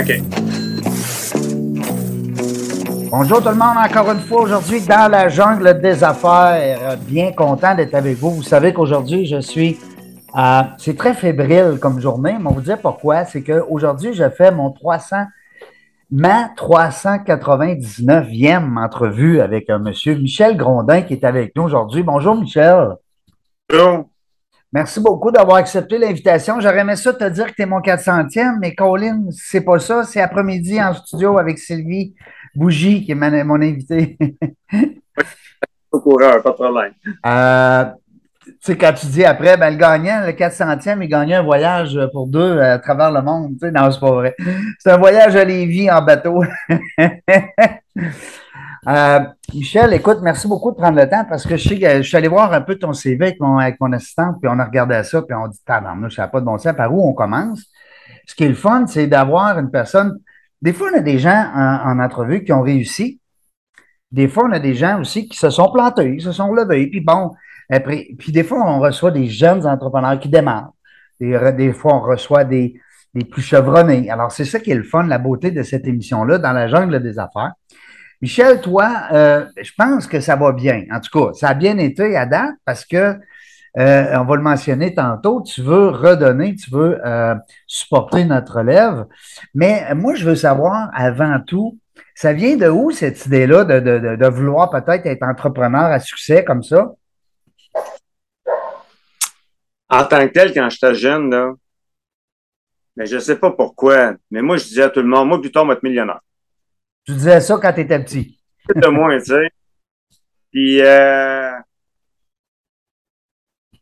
OK. Bonjour tout le monde, encore une fois aujourd'hui dans la jungle des affaires. Bien content d'être avec vous. Vous savez qu'aujourd'hui je suis, euh, c'est très fébrile comme journée, mais on vous dire pourquoi. C'est qu'aujourd'hui je fais mon 300, ma 399e entrevue avec un monsieur Michel Grondin qui est avec nous aujourd'hui. Bonjour Michel. Bonjour. Merci beaucoup d'avoir accepté l'invitation. J'aurais aimé ça te dire que tu es mon 400e, mais Colin, c'est pas ça. C'est après-midi en studio avec Sylvie Bougie, qui est ma- mon invité. Au coureur, pas de problème. Euh, tu sais, quand tu dis après, ben, le gagnant, le 400e, il gagnait un voyage pour deux à travers le monde. Tu sais, non, c'est pas vrai. C'est un voyage à Lévis en bateau. Euh, Michel, écoute, merci beaucoup de prendre le temps parce que je sais suis allé voir un peu ton CV avec mon, avec mon assistante, puis on a regardé ça, puis on dit, tabarnouche, ça n'a pas de bon sens, par où on commence? Ce qui est le fun, c'est d'avoir une personne. Des fois, on a des gens en, en entrevue qui ont réussi. Des fois, on a des gens aussi qui se sont plantés, ils se sont levés, puis bon, après, puis des fois, on reçoit des jeunes entrepreneurs qui démarrent. Des fois, on reçoit des, des plus chevronnés. Alors, c'est ça qui est le fun, la beauté de cette émission-là, dans la jungle des affaires. Michel, toi, euh, je pense que ça va bien. En tout cas, ça a bien été à date parce que, euh, on va le mentionner tantôt, tu veux redonner, tu veux euh, supporter notre relève. Mais moi, je veux savoir, avant tout, ça vient de où cette idée-là de, de, de, de vouloir peut-être être entrepreneur à succès comme ça? En tant que tel, quand j'étais jeune, là, mais je sais pas pourquoi, mais moi, je disais à tout le monde, moi, plus tard, moi, être millionnaire. Tu disais ça quand tu étais petit. de moins, tu sais. Puis, euh,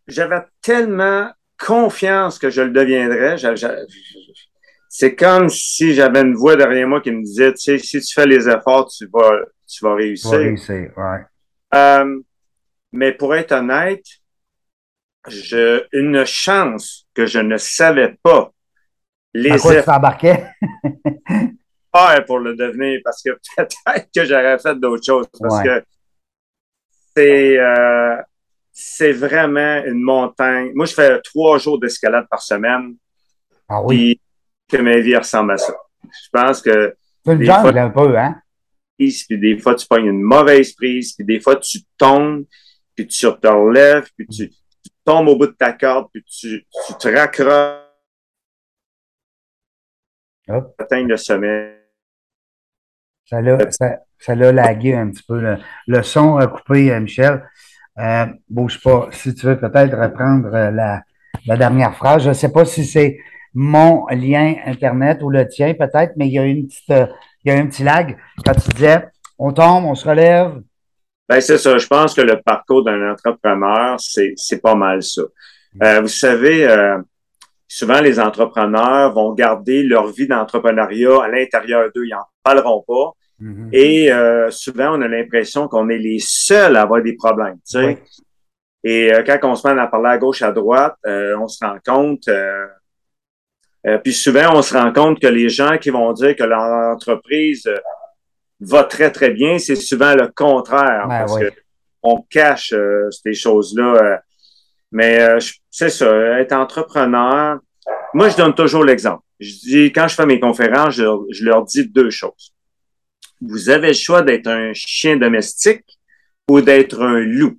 j'avais tellement confiance que je le deviendrais. C'est comme si j'avais une voix derrière moi qui me disait, tu sais, si tu fais les efforts, tu vas, tu vas réussir. Ouais. Euh, mais pour être honnête, je, une chance que je ne savais pas les À quoi tu t'embarquais? pour le devenir parce que peut-être que j'aurais fait d'autres choses parce Ouais. que c'est euh, c'est vraiment une montagne. Moi, je fais trois jours d'escalade par semaine Ah oui. que ma vie ressemble à ça. Je pense que C'est une des jungle fois- un peu, hein? puis des fois, tu pognes une mauvaise prise, puis des fois, tu tombes, puis tu te relèves, puis tu, tu tombes au bout de ta corde, puis tu, tu te raccroches Hop. atteindre le sommet. Ça l'a, ça, ça l'a lagué un petit peu. Le, le son a coupé, euh, Michel. Euh, bouge pas. Si tu veux peut-être reprendre euh, la, la dernière phrase. Je ne sais pas si c'est mon lien Internet ou le tien, peut-être, mais il y a une petite, euh, il y a un petit lag. Quand tu disais on tombe, on se relève. Ben, c'est ça. Je pense que le parcours d'un entrepreneur, c'est, c'est pas mal ça. Euh, vous savez, souvent, les entrepreneurs vont garder leur vie d'entrepreneuriat à l'intérieur d'eux. Ils n'en parleront pas. Mhm. Et euh, souvent, on a l'impression qu'on est les seuls à avoir des problèmes. Tu sais. Oui. Et euh, quand on se met à parler à gauche, à droite, euh, on se rend compte. euh, euh, puis souvent, on se rend compte que les gens qui vont dire que leur entreprise va très, très bien, c'est souvent le contraire. Ben parce oui. que on cache euh, ces choses-là. Mais euh, c'est ça, être entrepreneur. Moi, je donne toujours l'exemple. Je dis, quand je fais mes conférences, je, je leur dis deux choses. Vous avez le choix d'être un chien domestique ou d'être un loup.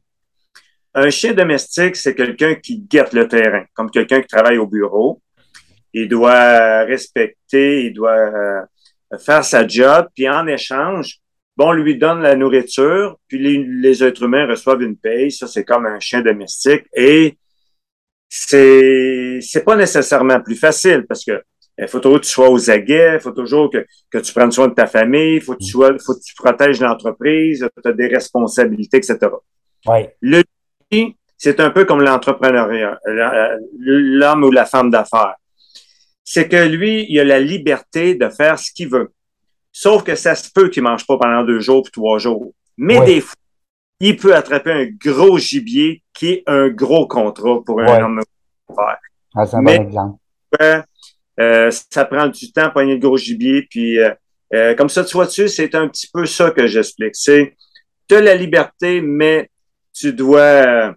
Un chien domestique, c'est quelqu'un qui guette le terrain, comme quelqu'un qui travaille au bureau. Il doit respecter, il doit euh, faire sa job, puis en échange, bon, on lui donne la nourriture, puis les, les êtres humains reçoivent une paye. Ça, c'est comme un chien domestique. Et c'est c'est pas nécessairement plus facile parce que il faut toujours que tu sois aux aguets, il faut toujours que, que tu prennes soin de ta famille, il faut que tu sois, faut que tu protèges l'entreprise, tu as des responsabilités, etc. Oui. Le c'est un peu comme l'entrepreneuriat, l'homme ou la femme d'affaires. C'est que lui, il a la liberté de faire ce qu'il veut. Sauf que ça se peut qu'il mange pas pendant deux jours ou trois jours. Mais des fois, il peut attraper un gros gibier qui est un gros contrat pour un homme. Ah, c'est un bon exemple. Euh, ça prend du temps pour le gros gibier. Puis, euh, euh, comme ça, tu vois-tu, c'est un petit peu ça que j'explique. C'est, tu as la liberté, mais tu dois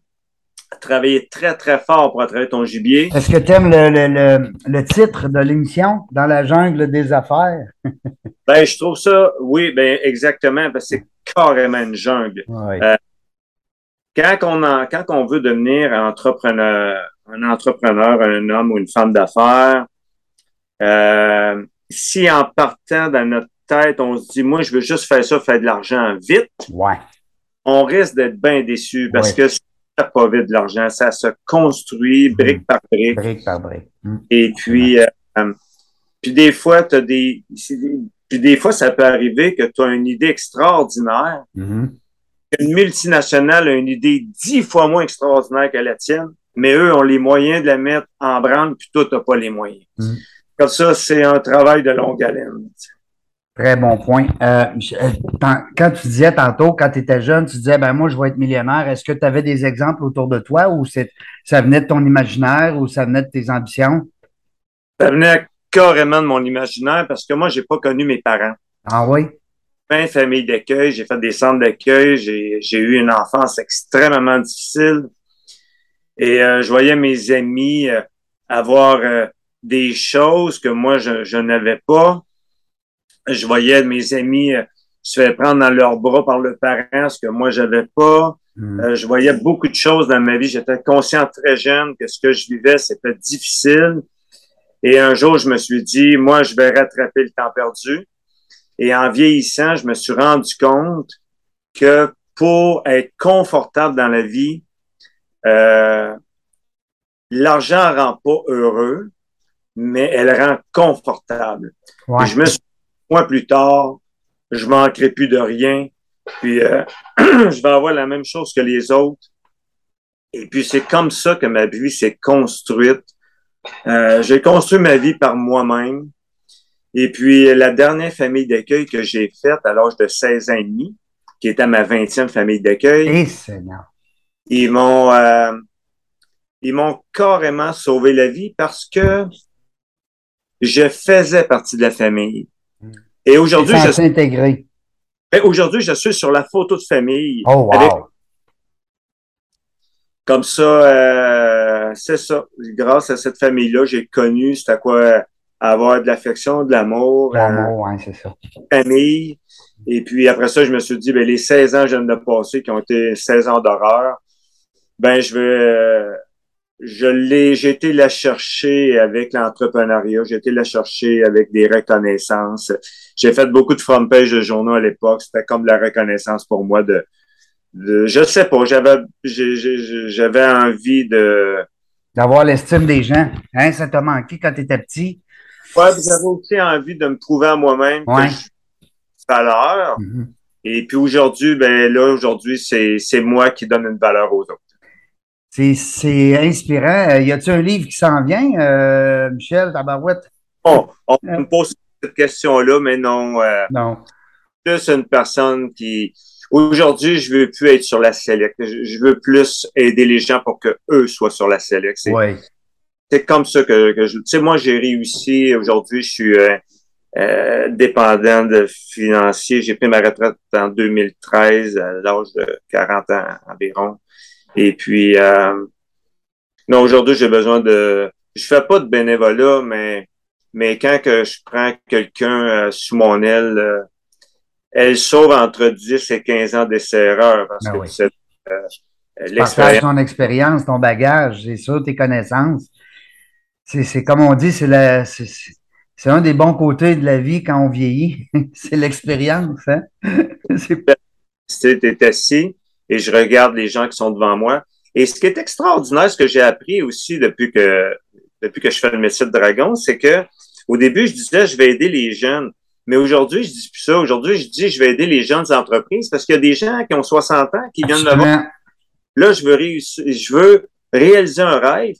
travailler très, très fort pour attraper ton gibier. Est-ce que tu aimes le, le, le, titre de l'émission, Dans la jungle des affaires? ben, je trouve ça, oui, ben, exactement, parce que c'est carrément une jungle. Euh, quand, on a, quand on veut devenir un entrepreneur, un entrepreneur, un homme ou une femme d'affaires, euh, si en partant dans notre tête, on se dit, moi, je veux juste faire ça, faire de l'argent vite, ouais. on risque d'être bien déçu parce que pas vite de l'argent, ça se construit mm. brique par brique. Brique par brique. Mm. Et puis, euh, puis des fois, tu as des, puis des fois, ça peut arriver que tu as une idée extraordinaire. Mm-hmm. Une multinationale a une idée dix fois moins extraordinaire que la tienne, mais eux ont les moyens de la mettre en branle, puis toi, tu n'as pas les moyens. Mm. Comme ça, c'est un travail de longue haleine. Très bon point. Euh, euh, quand tu disais tantôt, quand tu étais jeune, tu disais, ben moi, je vais être millionnaire. Est-ce que tu avais des exemples autour de toi ou ça venait de ton imaginaire ou ça venait de tes ambitions? Ça venait carrément de mon imaginaire parce que moi, j'ai pas connu mes parents. Ah oui? Fin famille d'accueil, j'ai fait des centres d'accueil, j'ai eu une enfance extrêmement difficile. Et euh, je voyais mes amis avoir des choses que moi, je, je n'avais pas je voyais mes amis euh, se faire prendre dans leurs bras par le parent, ce que moi, j'avais pas. Hmm. Euh, je voyais beaucoup de choses dans ma vie. J'étais conscient très jeune que ce que je vivais, c'était difficile. Et un jour, je me suis dit, moi, je vais rattraper le temps perdu. Et en vieillissant, je me suis rendu compte que pour être confortable dans la vie, euh, l'argent rend pas heureux, mais elle rend confortable. je me suis mois plus tard, je manquerai plus de rien. Puis euh, je vais avoir la même chose que les autres. Et puis c'est comme ça que ma vie s'est construite. Euh, j'ai construit ma vie par moi-même. Et puis la dernière famille d'accueil que j'ai faite à l'âge de 16 ans et demi, qui était ma 20e famille d'accueil, eh, ils m'ont euh, ils m'ont carrément sauvé la vie parce que je faisais partie de la famille. Et aujourd'hui, je suis intégré. Aujourd'hui, je suis sur la photo de famille. Oh, wow. Comme ça, euh, c'est ça. Grâce à cette famille-là, j'ai connu c'était quoi avoir de l'affection, de l'amour. L'amour, euh, oui, c'est ça. Famille. Et puis après ça, je me suis dit, ben, les 16 ans que je viens de passer, qui ont été 16 ans d'horreur, ben, je vais, je l'ai, j'ai été la chercher avec l'entrepreneuriat, j'ai été la chercher avec des reconnaissances. J'ai fait beaucoup de front page de journaux à l'époque. C'était comme de la reconnaissance pour moi de, de je sais pas, j'avais, j'avais envie de, d'avoir l'estime des gens. Hein, ça t'a manqué quand tu étais petit? Ouais, j'avais aussi envie de me prouver à moi-même ouais. que valeur. Mm-hmm. Et puis aujourd'hui, ben là, aujourd'hui, c'est, c'est moi qui donne une valeur aux autres. C'est inspirant. Euh, y a-t-il un livre qui s'en vient, euh, Michel Tabarouette? on me pose cette question-là, mais non. Euh, non. Plus une personne qui. Aujourd'hui, je veux plus être sur la select. Je veux plus aider les gens pour que eux soient sur la select. C'est ouais. comme ça que, que je. Tu sais, moi, j'ai réussi. Aujourd'hui, je suis euh, dépendant de financier. J'ai pris ma retraite en 2013, à l'âge de 40 ans environ. Et puis, euh, non, aujourd'hui, j'ai besoin de. Je fais pas de bénévolat, mais mais quand que je prends quelqu'un euh, sous mon aile, euh, elle sauve entre 10 et 15 ans d'essai-erreur. Parce ben que oui. c'est euh, l'expérience. ton expérience, ton bagage, c'est ça, tes connaissances. C'est comme on dit, c'est la. C'est un des bons côtés de la vie quand on vieillit. c'est l'expérience. Hein? c'est assis, et je regarde les gens qui sont devant moi. Et ce qui est extraordinaire, ce que j'ai appris aussi depuis que depuis que je fais le métier de dragon, c'est que au début, je disais je vais aider les jeunes. Mais aujourd'hui, je dis plus ça. Aujourd'hui, je dis je vais aider les jeunes entreprises parce qu'il y a des gens qui ont 60 ans qui viennent me voir. Là, je veux réussir, je veux réaliser un rêve.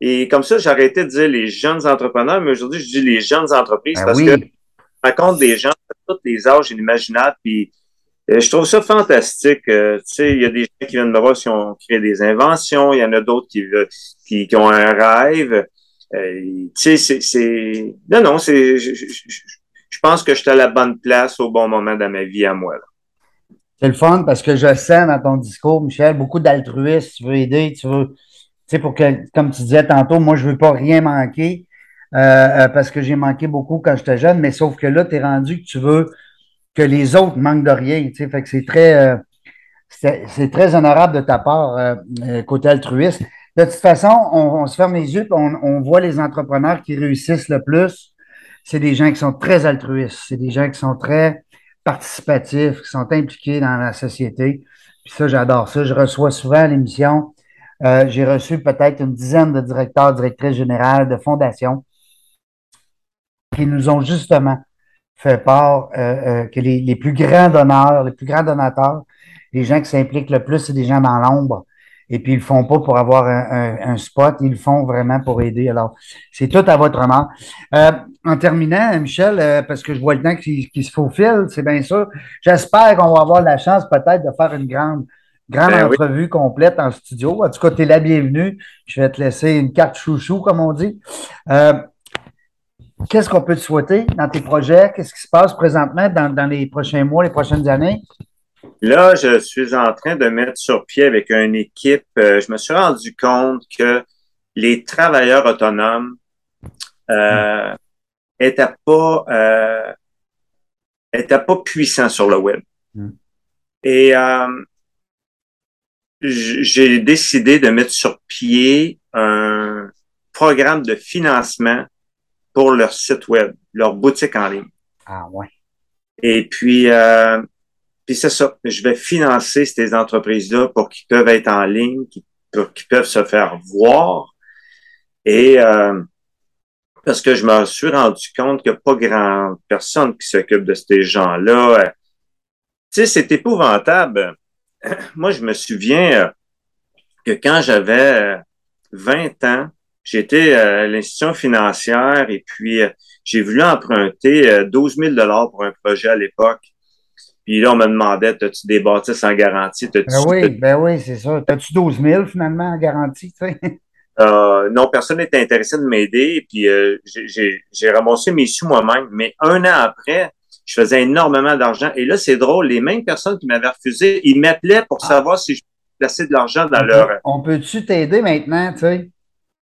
Et comme ça, j'arrêtais de dire les jeunes entrepreneurs, mais aujourd'hui, je dis les jeunes entreprises Ben parce oui. que je rencontre des gens de tous les âges inimaginables. Puis je trouve ça fantastique. Euh, tu sais, il y a des gens qui viennent me voir qui ont créé des inventions. Il y en a d'autres qui, veulent- qui, qui ont un rêve. Euh, tu sais, c'est. Non, non, c'est... Je, pense que j'étais à la bonne place au bon moment dans ma vie à moi. C'est le fun parce que je sens dans ton discours, Michel, beaucoup d'altruisme. Tu veux aider, tu veux, tu sais, pour que, comme tu disais tantôt, moi, je veux pas rien manquer euh, euh, parce que j'ai manqué beaucoup quand j'étais jeune, mais sauf que là, tu es rendu que tu veux que les autres manquent de rien. Tu sais, fait que c'est très, euh, c'est très honorable de ta part, euh, euh, côté altruiste. De toute façon, on, se ferme les yeux, on, on voit les entrepreneurs qui réussissent le plus. C'est des gens qui sont très altruistes. C'est des gens qui sont très participatifs, qui sont impliqués dans la société. Puis ça, j'adore ça. Je reçois souvent à l'émission. j'ai reçu peut-être une dizaine de directeurs, directrices générales de fondations qui nous ont justement fait part euh, euh, que les, les plus grands donneurs, les plus grands donateurs, les gens qui s'impliquent le plus, c'est des gens dans l'ombre. Et puis, ils le font pas pour avoir un, un- un spot, ils le font vraiment pour aider. Alors, c'est tout à votre honneur. Euh, en terminant, Michel, euh, parce que je vois le temps qui, qui se faufile, c'est bien sûr. J'espère qu'on va avoir la chance peut-être de faire une grande, grande Ben oui. entrevue complète en studio. En tout cas, tu es la bienvenue. Je vais te laisser une carte chouchou, comme on dit. Euh, Qu'est-ce qu'on peut te souhaiter dans tes projets? Qu'est-ce qui se passe présentement dans, dans les prochains mois, les prochaines années? Là, je suis en train de mettre sur pied avec une équipe. euh, je me suis rendu compte que les travailleurs autonomes euh, étaient pas euh, étaient pas puissants sur le web. Mm. Et j'ai décidé de mettre sur pied un programme de financement pour leur site web, leur boutique en ligne. Ah ouais. Et puis, euh, puis c'est ça. Je vais financer ces entreprises-là pour qu'ils peuvent être en ligne, qu'ils pour qu'ils peuvent se faire voir. Et euh, parce que je me suis rendu compte qu'il n'y a pas grand personne qui s'occupe de ces gens-là. Euh, Tu sais, c'est épouvantable. Moi, je me souviens que quand j'avais euh, 20 ans, j'étais à l'institution financière et puis euh, j'ai voulu emprunter euh, 12 000 pour un projet à l'époque. Puis là, on me demandait, as-tu des bâtisses en garantie? Ben oui, ben oui, c'est ça. T'as-tu 12 000 finalement en garantie? Euh, non, personne n'était intéressé de m'aider. Puis euh, j'ai- ramassé mes sous moi-même. Mais un an après, je faisais énormément d'argent. Et là, c'est drôle, les mêmes personnes qui m'avaient refusé, ils m'appelaient pour Ah. savoir si je plaçais de l'argent dans On leur... peut- On peut-tu t'aider maintenant, tu sais?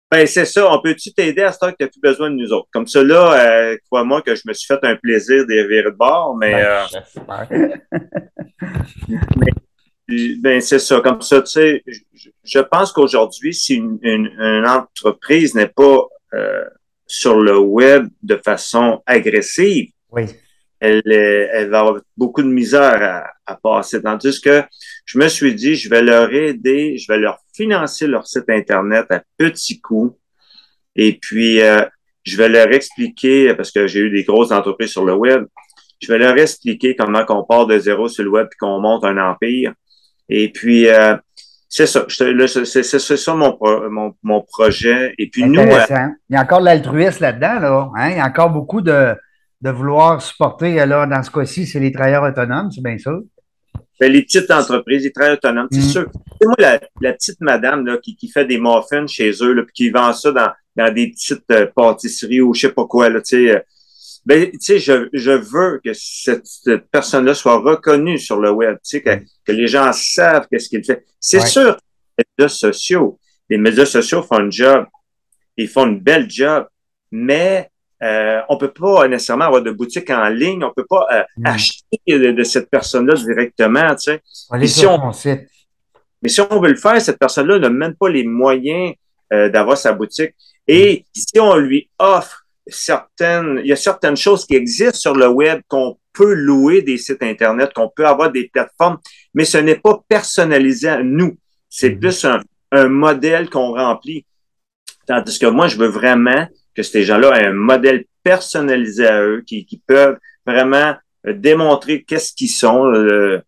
Ben, c'est ça. On peut-tu t'aider à ce temps que tu n'as plus besoin de nous autres? Comme ça, là, euh, crois-moi que je me suis fait un plaisir des virer de bord, mais Ben, euh, ben, c'est ça. Comme ça, tu sais, je, je pense qu'aujourd'hui, si une, une- une entreprise n'est pas euh, sur le web de façon agressive, Oui. Elle, est- elle va avoir beaucoup de misère à, à passer. Tandis que je me suis dit, je vais leur aider, je vais leur financer leur site Internet à petits coûts. Et puis, euh, je vais leur expliquer, parce que j'ai eu des grosses entreprises sur le web, je vais leur expliquer comment qu'on part de zéro sur le web et qu'on monte un empire. Et puis, euh, c'est ça. Là, C'est ça mon, mon, mon projet. Et puis, nous, euh. Il y a encore de l'altruisme là-dedans, là. Hein? Il y a encore beaucoup de, de vouloir supporter, là, dans ce cas-ci, c'est les travailleurs autonomes, c'est bien ça. Ben, les petites entreprises, les travailleurs autonomes, c'est Mm. sûr. C'est moi, la, la petite madame là, qui, qui fait des muffins chez eux, là, puis qui vend ça dans, dans des petites euh, pâtisseries ou je sais pas quoi, là, tu sais. euh, ben, tu sais, je, je veux que cette, cette personne-là soit reconnue sur le web, tu sais, que, que les gens savent qu'est-ce qu'il fait. C'est Ouais. sûr, les médias sociaux, les médias sociaux font un job, ils font une belle job, mais euh, on peut pas nécessairement avoir de boutique en ligne, on peut pas euh, Mm. acheter de, de cette personne-là directement, tu sais. Si on- site. Mais si on veut le faire, cette personne-là n'a même pas les moyens euh, d'avoir sa boutique. Et si on lui offre certaines, il y a certaines choses qui existent sur le web qu'on peut louer des sites Internet, qu'on peut avoir des plateformes, mais ce n'est pas personnalisé à nous. C'est Mhm. plus un, un modèle qu'on remplit. Tandis que moi, je veux vraiment que ces gens-là aient un modèle personnalisé à eux, qui, qui peuvent vraiment euh, démontrer qu'est-ce qu'ils sont, euh,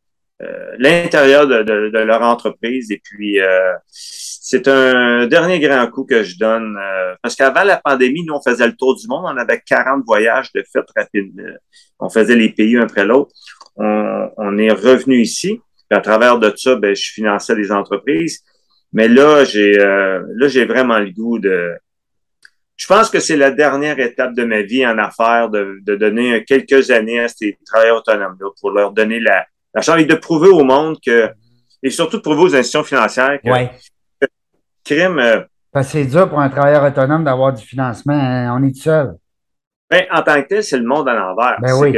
l'intérieur de, de, leur entreprise. Et puis, c'est un dernier grand coup que je donne. parce qu'avant la pandémie, nous, on faisait le tour du monde. On avait 40 voyages de fait rapide. On faisait les pays un après l'autre. On, on, est revenu ici. à travers de ça, ben, je finançais des entreprises. Mais là, j'ai là, j'ai vraiment le goût de je pense que c'est la dernière étape de ma vie en affaires de, de donner quelques années à ces travailleurs autonomes-là pour leur donner la, la chance et de prouver au monde que, et surtout de prouver aux institutions financières que, ouais. crime. Euh, Parce que c'est dur pour un travailleur autonome d'avoir du financement. Hein. On est tout seul. Ben, en tant que tel, c'est le monde à l'envers. Ben oui.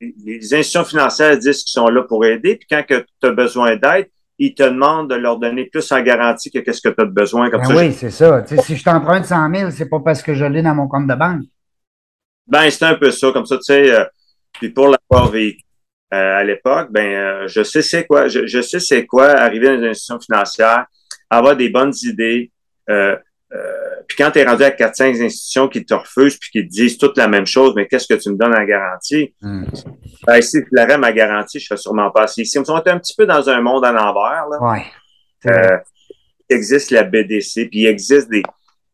les institutions financières disent qu'ils sont là pour aider, puis quand tu as besoin d'aide, ils te demandent de leur donner plus en garantie que qu'est-ce que tu as besoin. Comme ben ça, oui, c'est ça. si je t'emprunte 100 000, c'est pas parce que je l'ai dans mon compte de banque. Ben, c'est un peu ça. Comme ça, tu sais, euh, puis pour l'avoir vécu euh, à l'époque, ben, euh, je sais c'est quoi. Je, je sais c'est quoi arriver dans une institution financière, avoir des bonnes idées, puis quand tu es rendu à 4-5 institutions qui te refusent puis qui te disent toutes la même chose, mais qu'est-ce que tu me donnes en garantie? Mm. Ben, si je l'aurais ma garantie, je serais sûrement pas assis. Si on est un petit peu dans un monde à l'envers, là. Ouais. Euh, il existe la BDC, puis il existe des.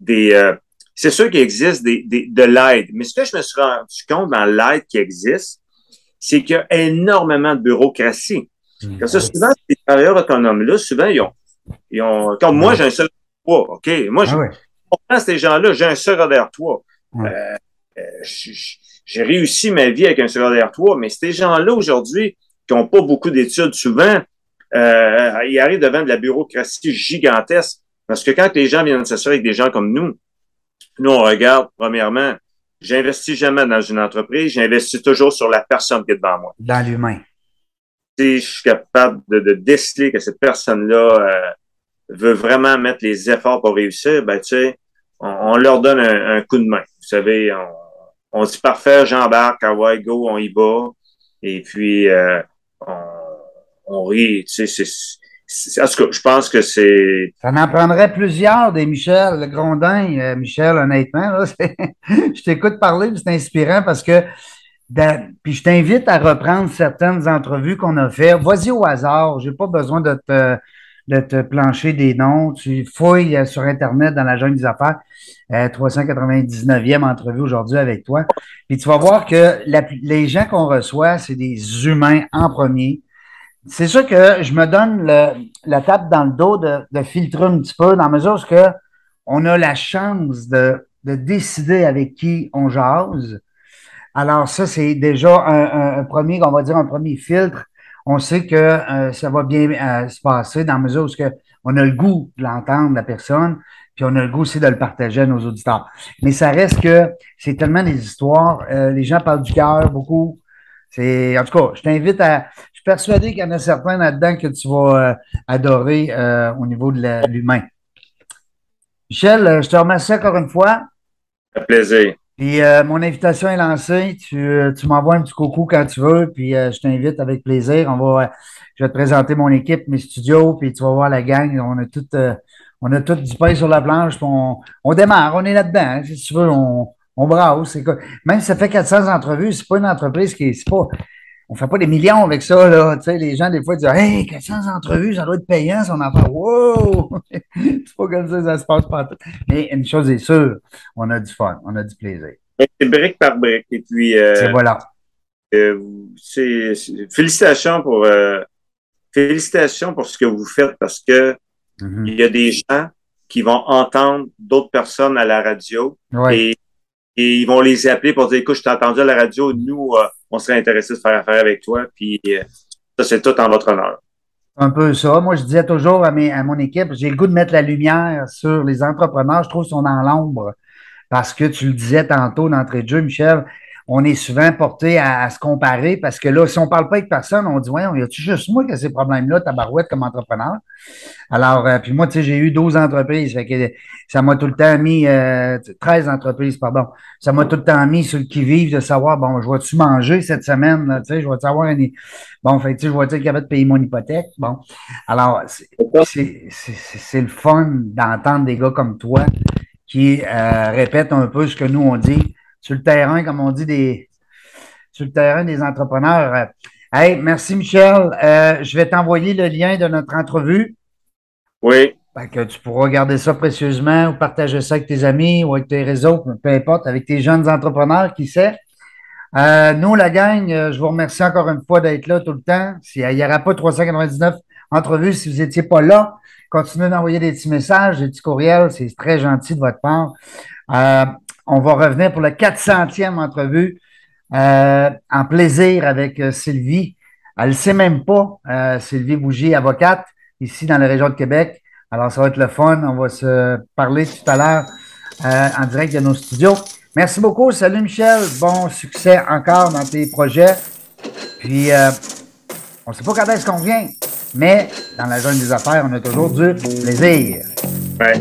des euh, c'est sûr qu'il existe des, des, de l'aide, mais ce que je me suis rendu compte dans l'aide qui existe, c'est qu'il y a énormément de bureaucratie. Mm. Comme ça, souvent, ces travailleurs autonomes-là, souvent, ils ont, ils ont. Comme moi, j'ai un seul toit, OK? Moi, je Ah ouais. comprends ces gens-là, j'ai un secondaire 3. Ouais. Euh, euh, j- j- j'ai réussi ma vie avec un secondaire 3, mais ces gens-là aujourd'hui, qui n'ont pas beaucoup d'études souvent, euh, ils arrivent devant de la bureaucratie gigantesque. Parce que quand les gens viennent s'assurer avec des gens comme nous, nous, on regarde, premièrement, j'investis jamais dans une entreprise, j'investis toujours sur la personne qui est devant moi. Dans l'humain. Si je suis capable de, de déceler que cette personne-là euh, veut vraiment mettre les efforts pour réussir, ben, tu sais, on, on leur donne un, un coup de main. Vous savez, on, on dit parfait, j'embarque, ah ouais, go, on y va. Et puis, euh, on, on rit, tu sais, c'est, en je pense que c'est, Ça en prendrait plusieurs des Michel le Grondin. Euh, Michel, honnêtement, là, je t'écoute parler, c'est inspirant parce que puis je t'invite à reprendre certaines entrevues qu'on a faites. Vas-y au hasard. J'ai pas besoin de te, de te plancher des noms. Tu fouilles euh, sur Internet dans la jungle des affaires. Euh, 399e entrevue aujourd'hui avec toi. Puis tu vas voir que les gens qu'on reçoit, c'est des humains en premier. C'est sûr que je me donne la tape dans le dos de, filtrer un petit peu, dans la mesure où on a la chance de, de décider avec qui on jase. Alors, ça, c'est déjà un premier, on va dire, un premier filtre. On sait que euh, ça va bien euh, se passer dans la mesure où que on a le goût de l'entendre, la personne, puis on a le goût aussi de le partager à nos auditeurs. Mais ça reste que c'est tellement des histoires. euh, les gens parlent du cœur beaucoup. C'est, en tout cas, je t'invite à. Je suis persuadé qu'il y en a certains là-dedans que tu vas adorer au niveau de l'humain. Michel, je te remercie encore une fois. un plaisir. Puis euh, mon invitation est lancée. Tu, euh, tu m'envoies un petit coucou quand tu veux, puis euh, je t'invite avec plaisir. On va, euh, je vais te présenter mon équipe, mes studios, puis tu vas voir la gang. On a tout, euh, on a tout du pain sur la planche, on, on démarre, on est là-dedans. hein. si tu veux, on, on brasse. Même si ça fait 400 entrevues, c'est pas une entreprise qui est, pas, on fait pas des millions avec ça, là. Tu sais, les gens, des fois, disent, hey, 400 entrevues, ça doit être payant, son affaire. Wow! c'est pas comme ça, que ça se passe pas. Mais une chose est sûre, on a du fun, on a du plaisir. C'est brique par brique. Et puis, euh, C'est voilà. euh, c'est, félicitations pour, euh, félicitations pour ce que vous faites parce que Mhm. il y a des gens qui vont entendre d'autres personnes à la radio Ouais. et, et ils vont les appeler pour dire, écoute, je t'ai entendu à la radio, nous, euh, on serait intéressés de faire affaire avec toi. Puis, euh, ça, c'est tout en votre honneur. Un peu ça. Moi, je disais toujours à, mes, à mon équipe, j'ai le goût de mettre la lumière sur les entrepreneurs. Je trouve qu'ils sont dans l'ombre. Parce que tu le disais tantôt d'entrée de jeu, Michel, on est souvent porté à, à se comparer parce que là, si on parle pas avec personne, on dit, ouais, y a-tu juste moi qui a ces problèmes-là, tabarouette, comme entrepreneur? Alors, euh, puis moi, tu sais, j'ai eu 12 entreprises. Fait que ça m'a tout le temps mis, euh, 13 entreprises, pardon. Ça m'a tout le temps mis sur le qui-vive de savoir, bon, je vais-tu manger cette semaine, là, tu sais, je vais-tu avoir un, bon, fait tu sais, je vais-tu être capable de payer mon hypothèque? Bon. Alors, c'est, c'est, c'est, c'est le fun d'entendre des gars comme toi qui euh, répètent un peu ce que nous on dit sur le terrain, comme on dit des sur le terrain des entrepreneurs. Hey, merci Michel. Euh, je vais t'envoyer le lien de notre entrevue. Oui. que tu pourras regarder ça précieusement ou partager ça avec tes amis ou avec tes réseaux, peu importe, avec tes jeunes entrepreneurs, qui sait. Euh, nous, la gang, euh, je vous remercie encore une fois d'être là tout le temps. Il n'y aura pas 399 entrevues si vous n'étiez pas là. Continuez d'envoyer des petits messages, des petits courriels. C'est très gentil de votre part. Euh, on va revenir pour la 400e entrevue en plaisir avec Sylvie. Elle ne sait même pas, Sylvie Bougie, avocate, ici dans la région de Québec. Alors, ça va être le fun. On va se parler tout à l'heure en direct de nos studios. Merci beaucoup. Salut Michel. Bon succès encore dans tes projets. Puis, euh, on ne sait pas quand est-ce qu'on vient, mais dans la zone des affaires, on a toujours du plaisir.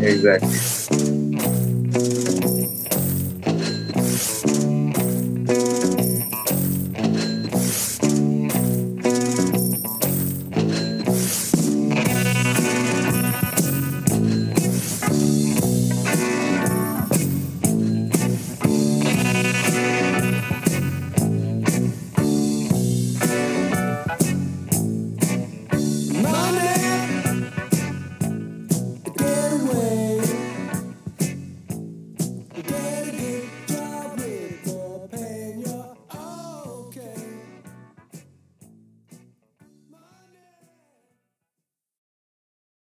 Exact.